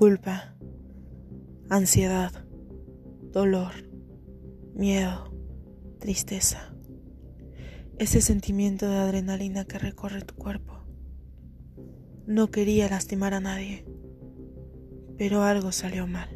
culpa, ansiedad, dolor, miedo, tristeza. Ese sentimiento de adrenalina que recorre tu cuerpo. No quería lastimar a nadie, pero algo salió mal.